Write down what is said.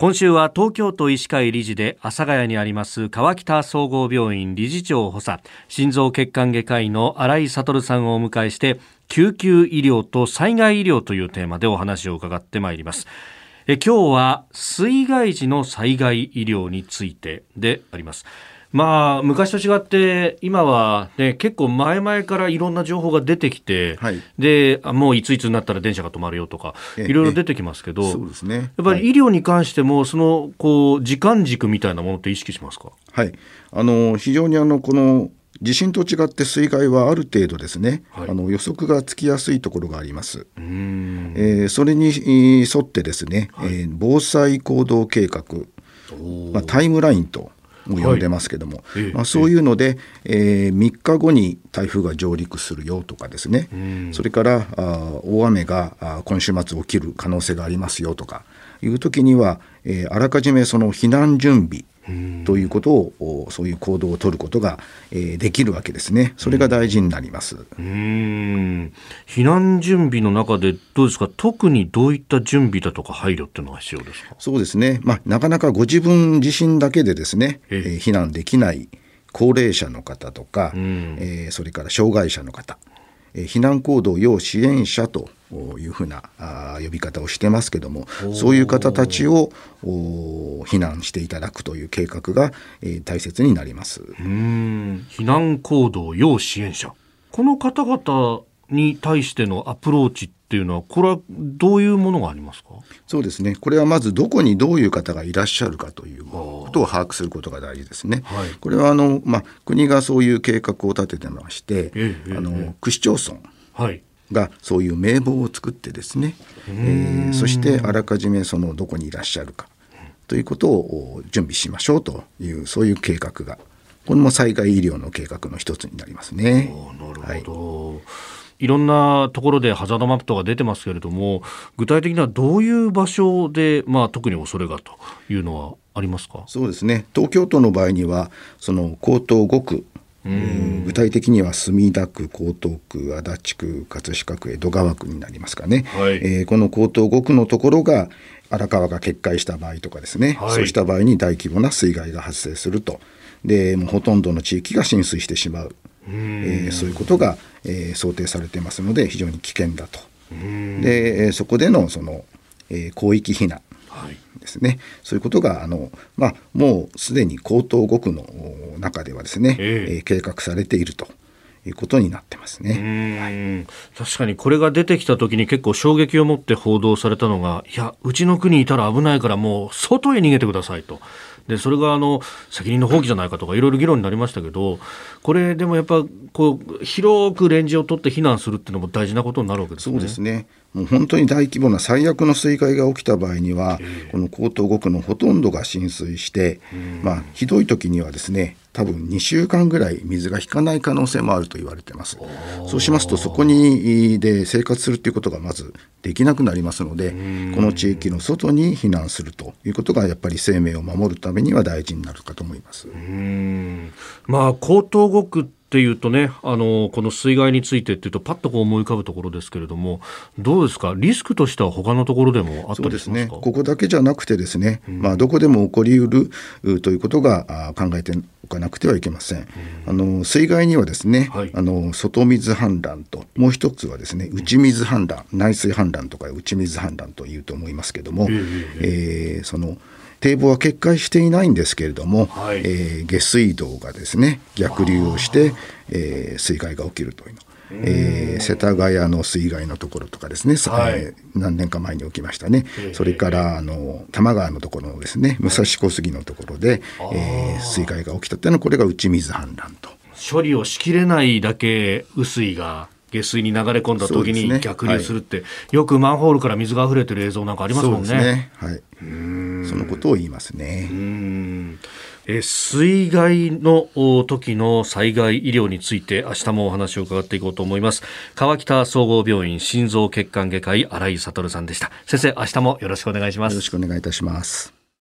今週は東京都医師会理事で阿佐ヶ谷にあります川北総合病院理事長補佐心臓血管外科医の新井悟さんをお迎えして救急医療と災害医療というテーマでお話を伺ってまいります。え今日は水害時の災害医療についてであります。まあ、昔と違って今は、ね、結構前々からいろんな情報が出てきて、はい、でもういついつになったら電車が止まるよとかいろいろ出てきますけどそうですね、やっぱり医療に関してもそのこう時間軸みたいなものって意識しますか、はい。あの非常にあのこの地震と違って水害はある程度ですね、はい、あの予測がつきやすいところがあります。えー、それに沿ってですね、はい、えー、防災行動計画、まあ、タイムラインとも呼んでますけども、はい、まあ、そういうので、えー、3日後に台風が上陸するよとかですね、それからあ大雨があ今週末起きる可能性がありますよとかいう時には、えー、あらかじめその避難準備ということをそういう行動を取ることが、えー、できるわけですね。それが大事になります。うん避難準備の中でどうですか？特にどういった準備だとか配慮っていうのが必要ですか？そうですね。まあなかなかご自分自身だけでですね、えー、避難できない高齢者の方とか、えー、それから障害者の方。避難行動要支援者というふうな呼び方をしてますけどもそういう方たちを避難していただくという計画が、大切になります。避難行動要支援者。この方々に対してのアプローチっていうのはこれはどういうものがありますか？そうですね。これはまずどこにどういう方がいらっしゃるかということを把握することが大事ですね。はい、これはあの、まあ、国がそういう計画を立ててまして、ええ、あの区市町村、はい。がそういう名簿を作ってですね、えー、そしてあらかじめそのどこにいらっしゃるかということを準備しましょうというそういう計画がこれも災害医療の計画の一つになりますね。なるほど、はいいろんなところでハザードマップとか出てますけれども具体的にはどういう場所で、まあ、特に恐れがというのはありますか？そうですね。東京都の場合にはその江東5区。具体的には墨田区、江東区、足立区、葛飾区、江戸川区になりますかね、はい、えー、この江東5区のところが荒川が決壊した場合とかですね、はい、そうした場合に大規模な水害が発生すると、でもうほとんどの地域が浸水してしまう、えー、そういうことが、えー、想定されていますので非常に危険だと。でそこでのその、えー、広域避難ですね、はい、そういうことがあの、まあ、もうすでに江東5区の中ではですね、えー、計画されていると。いうことになってますね、はい、確かにこれが出てきた時に結構衝撃を持って報道されたのがいやうちの国いたら危ないからもう外へ逃げてくださいとでそれがあの責任の放棄じゃないかとかいろいろ議論になりましたけどこれでもやっぱこう広くレンジを取って避難するっていうのも大事なことになるわけですね。そうですね。もう本当に大規模な最悪の水害が起きた場合には、この江東5区のほとんどが浸水して、まあ、ひどい時にはですね多分2週間ぐらい水が引かない可能性もあると言われてます。そうしますとそこにで生活するということがまずできなくなりますのでこの地域の外に避難するということがやっぱり生命を守るためには大事になるかと思います。まあ江東5区っていうとねあのこの水害についてっていうとパッとこう思い浮かぶところですけれどもどうですか？リスクとしては他のところでもあったりしますか？ここだけじゃなくてですね、うん、まあ、どこでも起こりうるということが考えておかなくてはいけません、うん、あの水害にはですね、はい、あの外水氾濫ともう一つはですね内水氾濫、内水氾濫とか内水氾濫というと思いますけども、えー、えー、その堤防は決壊していないんですけれども、はい、えー、下水道がですね逆流をして、えー、水害が起きるというの。えー、世田谷の水害のところとかですね、はい、何年か前に起きましたね、それからあの多摩川のところのですね武蔵小杉のところで、えー、水害が起きたというのはこれが内水氾濫と。処理をしきれないだけ雨水が下水に流れ込んだ時に逆流するって、ねはい、よくマンホールから水が溢れてる映像なんかありますもんね。ね。はい、そのことを言いますね。え水害の時の災害医療について明日もお話を伺っていこうと思います。川北総合病院心臓血管外科医新井悟さんでした。先生明日もよろしくお願いします。よろしくお願いいたします